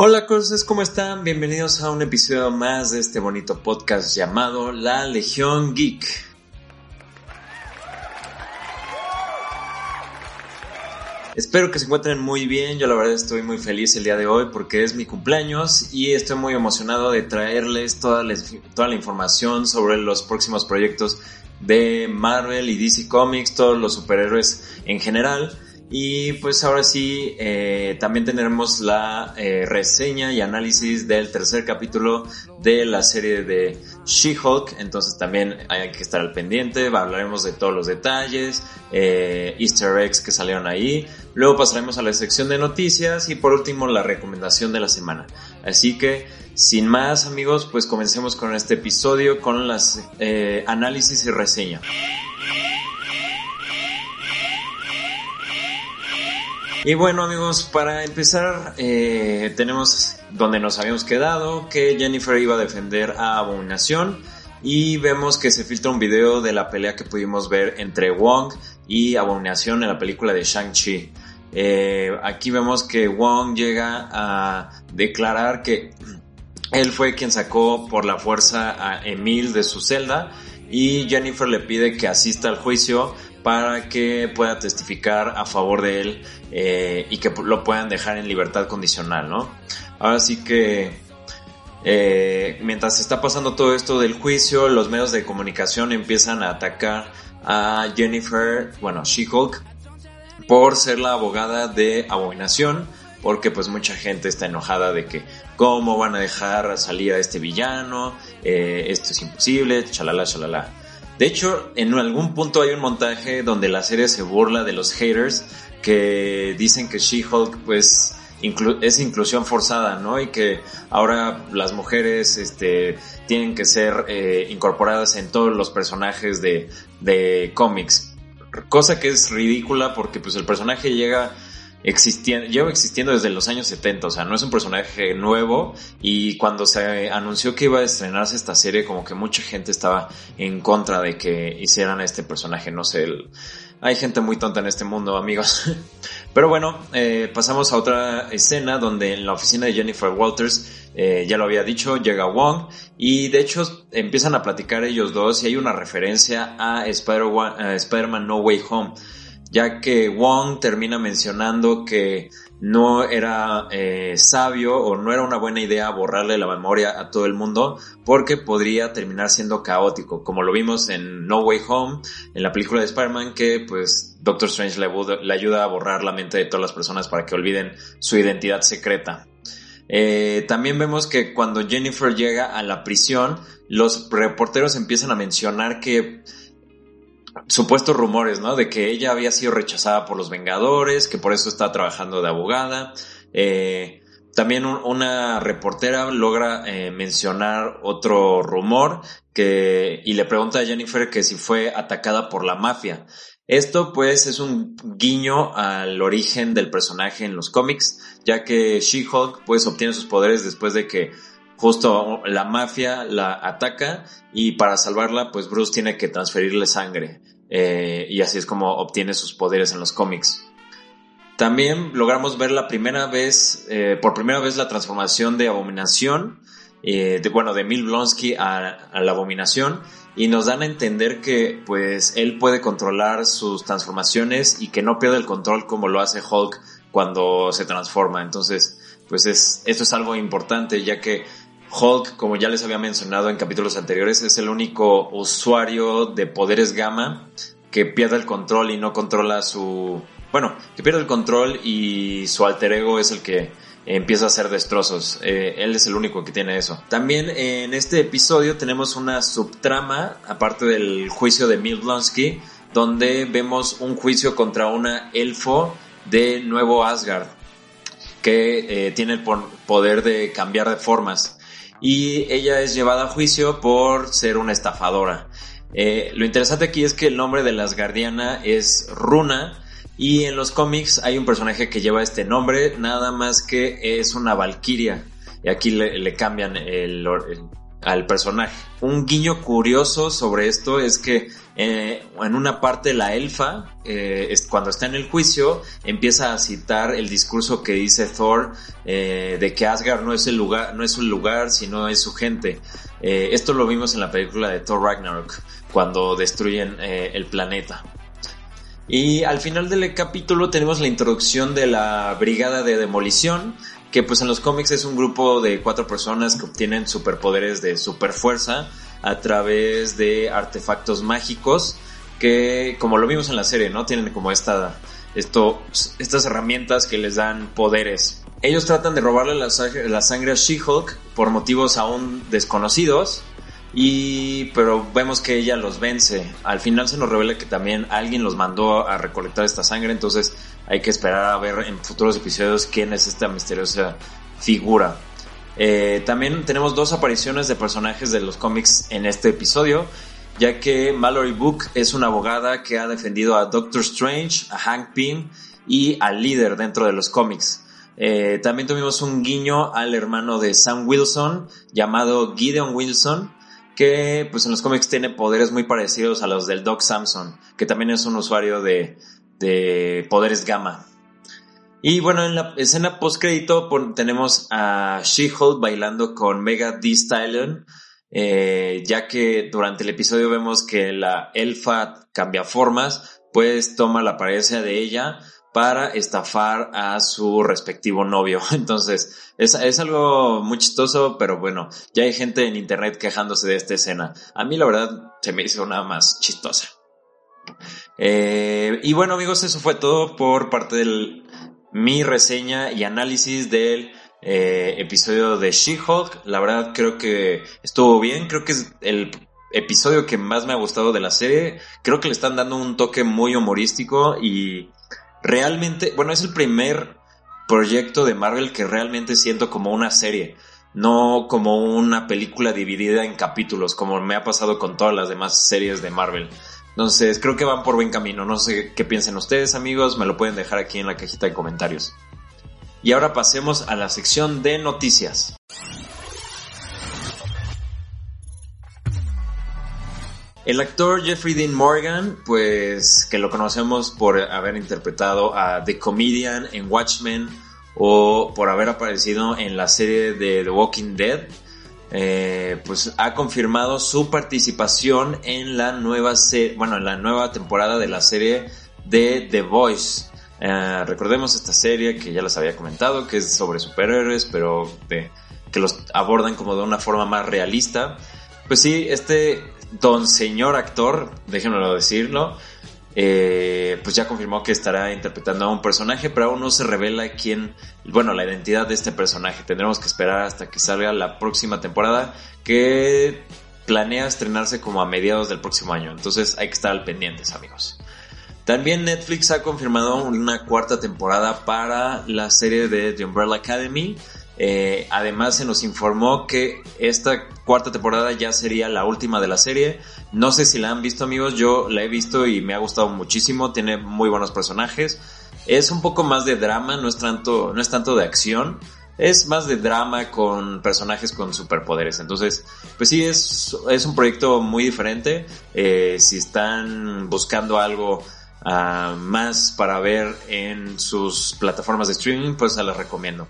Hola cosas, ¿cómo están? Bienvenidos a un episodio más de este bonito podcast llamado La Legión Geek. Espero que se encuentren muy bien, yo la verdad estoy muy feliz el día de hoy porque es mi cumpleaños y estoy muy emocionado de traerles toda la información sobre los próximos proyectos de Marvel y DC Comics, todos los superhéroes en general. Y pues ahora sí, eh, también tendremos la eh, reseña y análisis del tercer capítulo de la serie de She-Hulk. Entonces también hay que estar al pendiente. Hablaremos de todos los detalles, eh, easter eggs que salieron ahí. Luego pasaremos a la sección de noticias y por último la recomendación de la semana. Así que sin más amigos, pues comencemos con este episodio con las análisis y reseña. Y bueno amigos, para empezar eh, tenemos donde nos habíamos quedado que Jennifer iba a defender a Abominación y vemos que se filtra un video de la pelea que pudimos ver entre Wong y Abominación en la película de Shang-Chi. Eh, aquí vemos que Wong llega a declarar que él fue quien sacó por la fuerza a Emil de su celda y Jennifer le pide que asista al juicio para que pueda testificar a favor de él eh, y que lo puedan dejar en libertad condicional, ¿no? Ahora sí que eh, mientras está pasando todo esto del juicio, los medios de comunicación empiezan a atacar a Jennifer, bueno, She-Hulk, por ser la abogada de abominación, porque pues mucha gente está enojada de que cómo van a dejar salir a este villano, eh, esto es imposible, chalala, chalala. De hecho, en algún punto hay un montaje donde la serie se burla de los haters que dicen que She-Hulk pues es inclusión forzada, ¿no? Y que ahora las mujeres este, tienen que ser eh, incorporadas en todos los personajes de, de cómics. Cosa que es ridícula porque pues el personaje llega existiendo, lleva existiendo desde los años 70, o sea, no es un personaje nuevo y cuando se anunció que iba a estrenarse esta serie, como que mucha gente estaba en contra de que hicieran este personaje, no sé, hay gente muy tonta en este mundo, amigos. Pero bueno, eh, pasamos a otra escena donde en la oficina de Jennifer Walters, eh, ya lo había dicho, llega Wong y de hecho empiezan a platicar ellos dos y hay una referencia a Spider-Man No Way Home ya que Wong termina mencionando que no era eh, sabio o no era una buena idea borrarle la memoria a todo el mundo porque podría terminar siendo caótico, como lo vimos en No Way Home, en la película de Spider-Man, que pues Doctor Strange le, ayuda a borrar la mente de todas las personas para que olviden su identidad secreta. Eh, también vemos que cuando Jennifer llega a la prisión, los reporteros empiezan a mencionar que supuestos rumores, ¿no? De que ella había sido rechazada por los Vengadores, que por eso está trabajando de abogada. Eh, también una reportera logra eh, mencionar otro rumor que, y le pregunta a Jennifer que si fue atacada por la mafia. Esto pues es un guiño al origen del personaje en los cómics, ya que She-Hulk pues obtiene sus poderes después de que justo la mafia la ataca y para salvarla pues Bruce tiene que transferirle sangre eh, y así es como obtiene sus poderes en los cómics. También logramos ver la primera vez, eh, por primera vez la transformación de Abominación, eh, de, bueno, de Mil Blonsky a, a, la Abominación y nos dan a entender que pues él puede controlar sus transformaciones y que no pierde el control como lo hace Hulk cuando se transforma. Entonces, pues es, esto es algo importante ya que Hulk, como ya les había mencionado en capítulos anteriores, es el único usuario de poderes gamma que pierde el control y no controla su... Bueno, que pierde el control y su alter ego es el que empieza a hacer destrozos. Eh, él es el único que tiene eso. También en este episodio tenemos una subtrama, aparte del juicio de Blonsky, donde vemos un juicio contra una elfo de Nuevo Asgard, que eh, tiene el poder de cambiar de formas y ella es llevada a juicio por ser una estafadora. Eh, lo interesante aquí es que el nombre de la Asgardiana es Runa y en los cómics hay un personaje que lleva este nombre, nada más que es una valquiria. Y aquí le, cambian el, al personaje. Un guiño curioso sobre esto es que eh, en una parte la elfa, eh, cuando está en el juicio, empieza a citar el discurso que dice Thor eh, de que Asgard no es el lugar, no es lugar, sino es su gente. esto lo vimos en la película de Thor Ragnarok, cuando destruyen el planeta. Y al final del capítulo tenemos la introducción de la Brigada de Demolición, que pues en los cómics es un grupo de cuatro personas que obtienen superpoderes de superfuerza a través de artefactos mágicos que, como lo vimos en la serie, ¿no? Tienen como esta, esto, estas herramientas que les dan poderes. Ellos tratan de robarle la, la sangre a She-Hulk por motivos aún desconocidos. Y, pero vemos que ella los vence. Al final se nos revela que también alguien los mandó a recolectar esta sangre. Entonces hay que esperar a ver en futuros episodios quién es esta misteriosa figura. Eh, también tenemos dos apariciones de personajes de los cómics en este episodio, ya que Mallory Book es una abogada que ha defendido a Doctor Strange, a Hank Pym y al líder dentro de los cómics. Eh, también tuvimos un guiño al hermano de Sam Wilson, llamado Gideon Wilson, que pues en los cómics tiene poderes muy parecidos a los del Doc Samson, que también es un usuario de, de poderes gamma. Y bueno, en la escena post crédito tenemos a She-Hulk bailando con Mega Thee Stallion, eh, ya que durante el episodio vemos que la elfa cambia formas, pues toma la apariencia de ella para estafar a su respectivo novio. Entonces, es, es, algo muy chistoso, pero bueno, ya hay gente en internet quejándose de esta escena. A mí la verdad se me hizo una más chistosa. Eh, y bueno amigos, eso fue todo por parte de mi reseña y análisis del eh, episodio de She-Hulk. La verdad creo que estuvo bien, creo que es el episodio que más me ha gustado de la serie. Creo que le están dando un toque muy humorístico y realmente, bueno, es el primer proyecto de Marvel que realmente siento como una serie no como una película dividida en capítulos, como me ha pasado con todas las demás series de Marvel. Entonces, creo que van por buen camino. No sé qué piensen ustedes, amigos. Me lo pueden dejar aquí en la cajita de comentarios. Y ahora pasemos a la sección de noticias. El actor Jeffrey Dean Morgan, pues que lo conocemos por haber interpretado a The Comedian en Watchmen o por haber aparecido en la serie de The Walking Dead, eh, pues ha confirmado su participación en la nueva bueno, en la nueva temporada de la serie de The Voice. Eh, recordemos esta serie que ya les había comentado, que es sobre superhéroes, pero que los abordan como de una forma más realista. Pues sí, este don señor actor, déjenmelo decirlo, eh, pues ya confirmó que estará interpretando a un personaje, pero aún no se revela quién, bueno, la identidad de este personaje. Tendremos que esperar hasta que salga la próxima temporada, que planea estrenarse como a mediados del próximo año. Entonces hay que estar al pendientes, amigos. También Netflix ha confirmado una cuarta temporada para la serie de The Umbrella Academy. Eh, además se nos informó que esta cuarta temporada ya sería la última de la serie. No sé si la han visto amigos, yo la he visto y me ha gustado muchísimo, tiene muy buenos personajes. Es un poco más de drama, no es tanto, no es tanto de acción. Es más de drama con personajes con superpoderes. Entonces, pues sí, es, es un proyecto muy diferente. Eh, si están buscando algo ah, más para ver en sus plataformas de streaming, pues se las recomiendo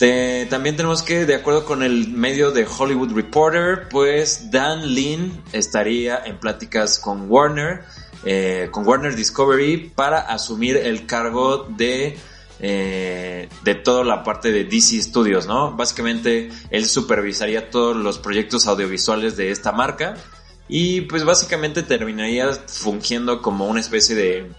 también tenemos que, de acuerdo con el medio de Hollywood Reporter, pues Dan Lin estaría en pláticas con Warner, eh, con Warner Discovery, para asumir el cargo de, eh, de toda la parte de DC Studios, ¿no? Básicamente, él supervisaría todos los proyectos audiovisuales de esta marca y pues básicamente terminaría fungiendo como una especie de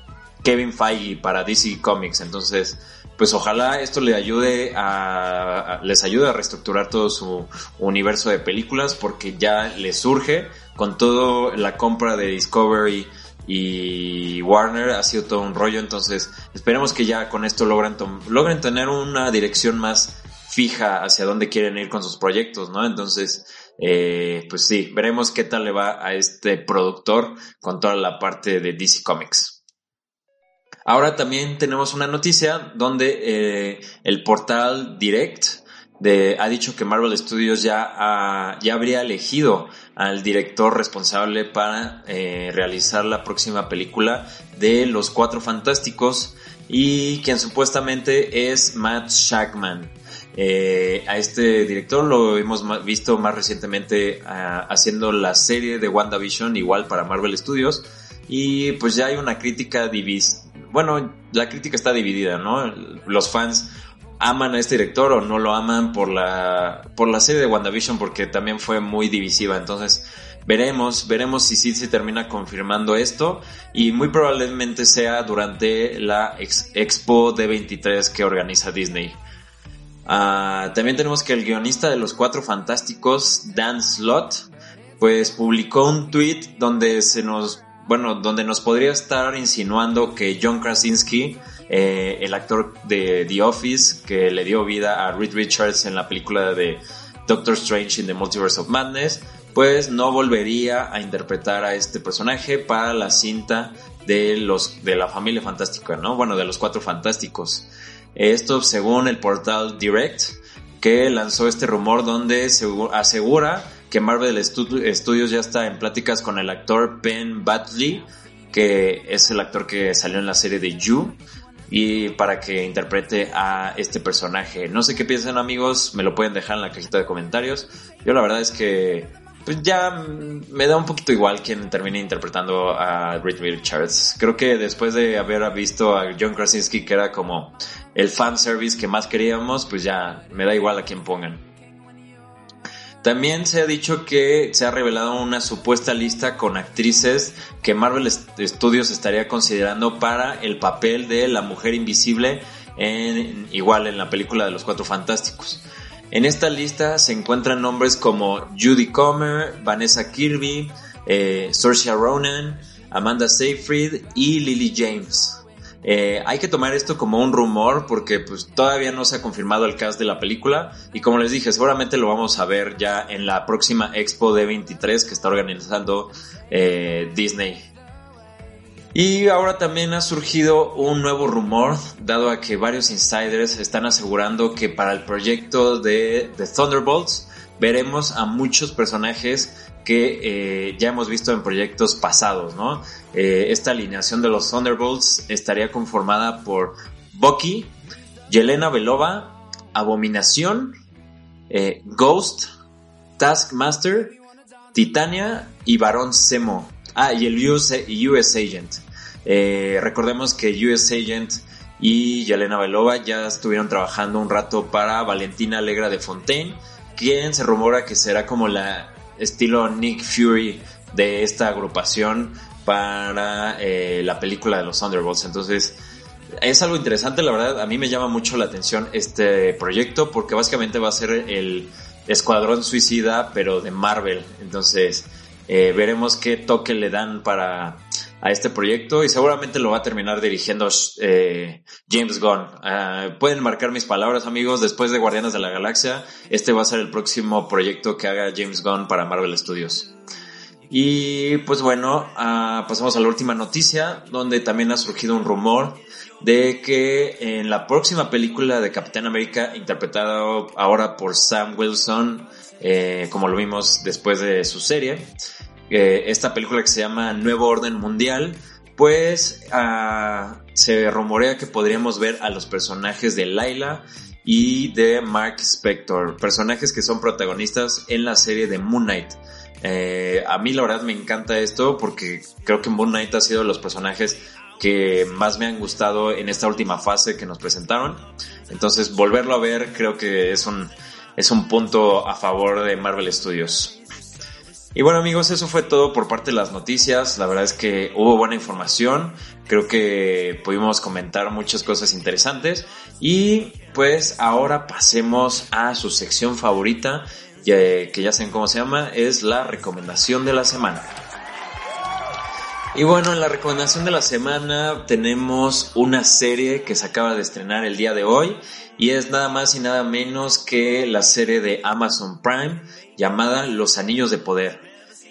Kevin Feige para DC Comics. Entonces, pues ojalá esto le ayude a, les ayude a reestructurar todo su universo de películas porque ya les surge con todo la compra de Discovery y Warner ha sido todo un rollo. Entonces esperemos que ya con esto logren logren tener una dirección más fija hacia dónde quieren ir con sus proyectos no entonces eh, pues sí veremos qué tal le va a este productor con toda la parte de DC Comics Ahora también tenemos una noticia donde eh, el portal Direct ha dicho que Marvel Studios ya, ya habría elegido al director responsable para eh, realizar la próxima película de Los Cuatro Fantásticos y quien supuestamente es Matt Shackman. Eh, a este director lo hemos visto más recientemente ah, haciendo la serie de WandaVision igual para Marvel Studios y pues ya hay una crítica divis bueno la crítica está dividida no los fans aman a este director o no lo aman por la por la serie de WandaVision porque también fue muy divisiva. Entonces veremos veremos si sí se termina confirmando esto y muy probablemente sea durante la Expo D23 que organiza Disney. Ah, también tenemos que el guionista de Los Cuatro Fantásticos, Dan Slott, pues publicó un tweet donde se nos, bueno, donde nos podría estar insinuando que John Krasinski, eh, el actor de The Office, que le dio vida a Reed Richards en la película de Doctor Strange in the Multiverse of Madness, pues no volvería a interpretar a este personaje para la cinta de los de la familia fantástica, ¿no? Bueno, de los cuatro fantásticos. Esto según el portal Direct, que lanzó este rumor donde asegura que Marvel Studios ya está en pláticas con el actor Ben Batley, que es el actor que salió en la serie de You, y para que interprete a este personaje. No sé qué piensan amigos, me lo pueden dejar en la cajita de comentarios. Yo la verdad es que pues ya me da un poquito igual quien termine interpretando a Reed Richards. Creo que después de haber visto a John Krasinski, que era como el fan service que más queríamos, pues ya me da igual a quien pongan. También se ha dicho que se ha revelado una supuesta lista con actrices que Marvel Studios estaría considerando para el papel de la mujer invisible en, igual en la película de los Cuatro Fantásticos. En esta lista se encuentran nombres como Judy Comer, Vanessa Kirby, eh, Saoirse Ronan, Amanda Seyfried y Lily James. Eh, hay que tomar esto como un rumor porque pues todavía no se ha confirmado el cast de la película. Y como les dije seguramente lo vamos a ver ya en la próxima Expo D23 que está organizando eh, Disney. Y ahora también ha surgido un nuevo rumor, dado a que varios insiders están asegurando que para el proyecto de, The Thunderbolts veremos a muchos personajes que eh, ya hemos visto en proyectos pasados. Eh, esta alineación de los Thunderbolts estaría conformada por Bucky, Yelena Belova, Abominación, eh, Ghost, Taskmaster, Titania y Barón Zemo. Ah, y el US, Agent. Recordemos que US Agent y Yelena Belova ya estuvieron trabajando un rato para Valentina Alegra de Fontaine, quien se rumora que será como la estilo Nick Fury de esta agrupación para eh, la película de los Thunderbolts. Entonces, es algo interesante, la verdad. A mí me llama mucho la atención este proyecto porque básicamente va a ser el Escuadrón Suicida, pero de Marvel. Entonces, eh, veremos qué toque le dan para a este proyecto y seguramente lo va a terminar dirigiendo eh, James Gunn. Ah, pueden marcar mis palabras amigos, después de Guardianes de la Galaxia, este va a ser el próximo proyecto que haga James Gunn para Marvel Studios. Y pues bueno, uh, pasamos a la última noticia, donde también ha surgido un rumor de que en la próxima película de Capitán América, interpretado ahora por Sam Wilson, eh, como lo vimos después de su serie, esta película que se llama Nuevo Orden Mundial, pues ah, se rumorea que podríamos ver a los personajes de Laila y de Mark Spector, personajes que son protagonistas en la serie de Moon Knight. Eh, a mí la verdad me encanta esto porque creo que Moon Knight ha sido de los personajes que más me han gustado en esta última fase que nos presentaron. Entonces volverlo a ver creo que es un, es un punto a favor de Marvel Studios. Y bueno amigos, eso fue todo por parte de las noticias. La verdad es que hubo buena información. Creo que pudimos comentar muchas cosas interesantes. Y pues ahora pasemos a su sección favorita, que ya saben cómo se llama, es la recomendación de la semana. Y bueno, en la recomendación de la semana tenemos una serie que se acaba de estrenar el día de hoy y es nada más y nada menos que la serie de Amazon Prime llamada Los Anillos de Poder.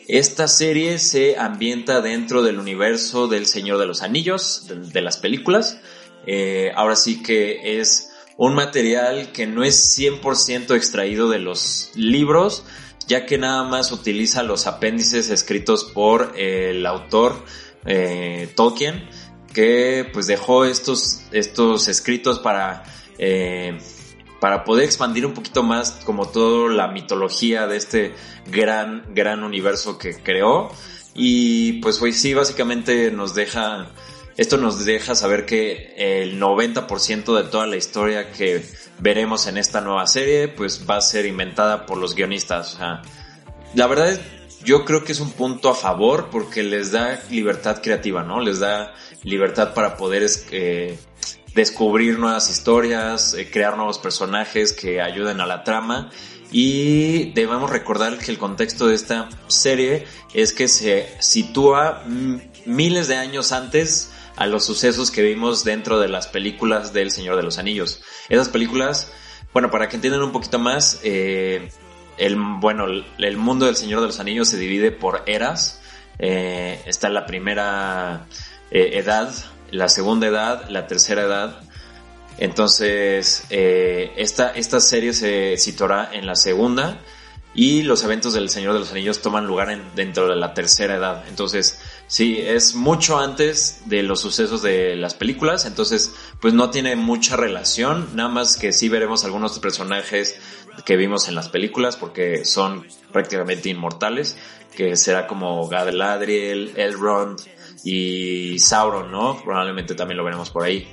Esta serie se ambienta dentro del universo del Señor de los Anillos, de, las películas. Eh, ahora sí que es un material que no es 100% extraído de los libros, ya que nada más utiliza los apéndices escritos por el autor eh, Tolkien, que pues dejó estos, estos escritos para, eh, para poder expandir un poquito más como toda la mitología de este gran, gran universo que creó. Y pues, pues sí, básicamente nos deja, esto nos deja saber que el 90% de toda la historia que veremos en esta nueva serie, pues va a ser inventada por los guionistas. La verdad yo creo que es un punto a favor porque les da libertad creativa, ¿no? Les da libertad para poder eh, descubrir nuevas historias, eh, crear nuevos personajes que ayuden a la trama. Y debemos recordar que el contexto de esta serie es que se sitúa miles de años antes a los sucesos que vimos dentro de las películas del Señor de los Anillos. Esas películas, bueno, para que entiendan un poquito más, eh, el, bueno, el, mundo del Señor de los Anillos se divide por eras. Eh, está la primera eh, edad, la segunda edad, la tercera edad. Entonces, eh, esta, esta serie se situará en la segunda y los eventos del Señor de los Anillos toman lugar en, dentro de la tercera edad. Entonces, sí, es mucho antes de los sucesos de las películas, entonces, pues no tiene mucha relación, nada más que sí veremos algunos personajes que vimos en las películas porque son prácticamente inmortales, que será como Galadriel, Elrond y Sauron, ¿no? Probablemente también lo veremos por ahí.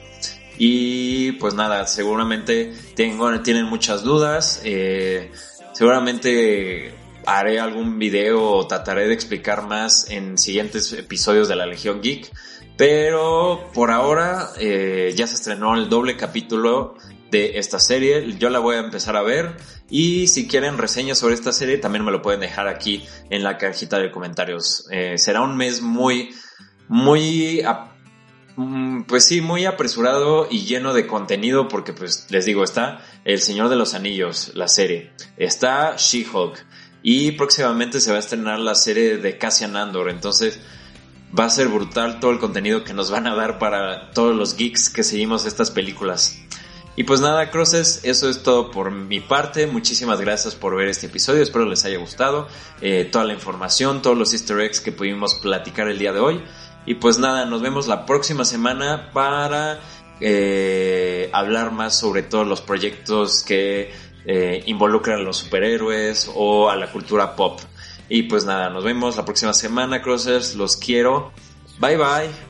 Y pues nada, seguramente tengo, tienen muchas dudas. Eh, seguramente haré algún video o trataré de explicar más en siguientes episodios de la Legión Geek. Pero por ahora eh, ya se estrenó el doble capítulo de esta serie. Yo la voy a empezar a ver. Y si quieren reseñas sobre esta serie, también me lo pueden dejar aquí en la cajita de comentarios. Eh, será un mes muy, muy, mm, pues sí, muy apresurado y lleno de contenido porque, pues, les digo, está El Señor de los Anillos, la serie. Está She-Hulk. Y próximamente se va a estrenar la serie de Cassian Andor. Entonces, va a ser brutal todo el contenido que nos van a dar para todos los geeks que seguimos estas películas. Y pues nada, Crosses, eso es todo por mi parte. Muchísimas gracias por ver este episodio. Espero les haya gustado eh, toda la información, todos los easter eggs que pudimos platicar el día de hoy. Y pues nada, nos vemos la próxima semana para eh, hablar más sobre todos los proyectos que eh, involucran a los superhéroes o a la cultura pop. Y pues nada, nos vemos la próxima semana, Crossers. Los quiero. Bye bye.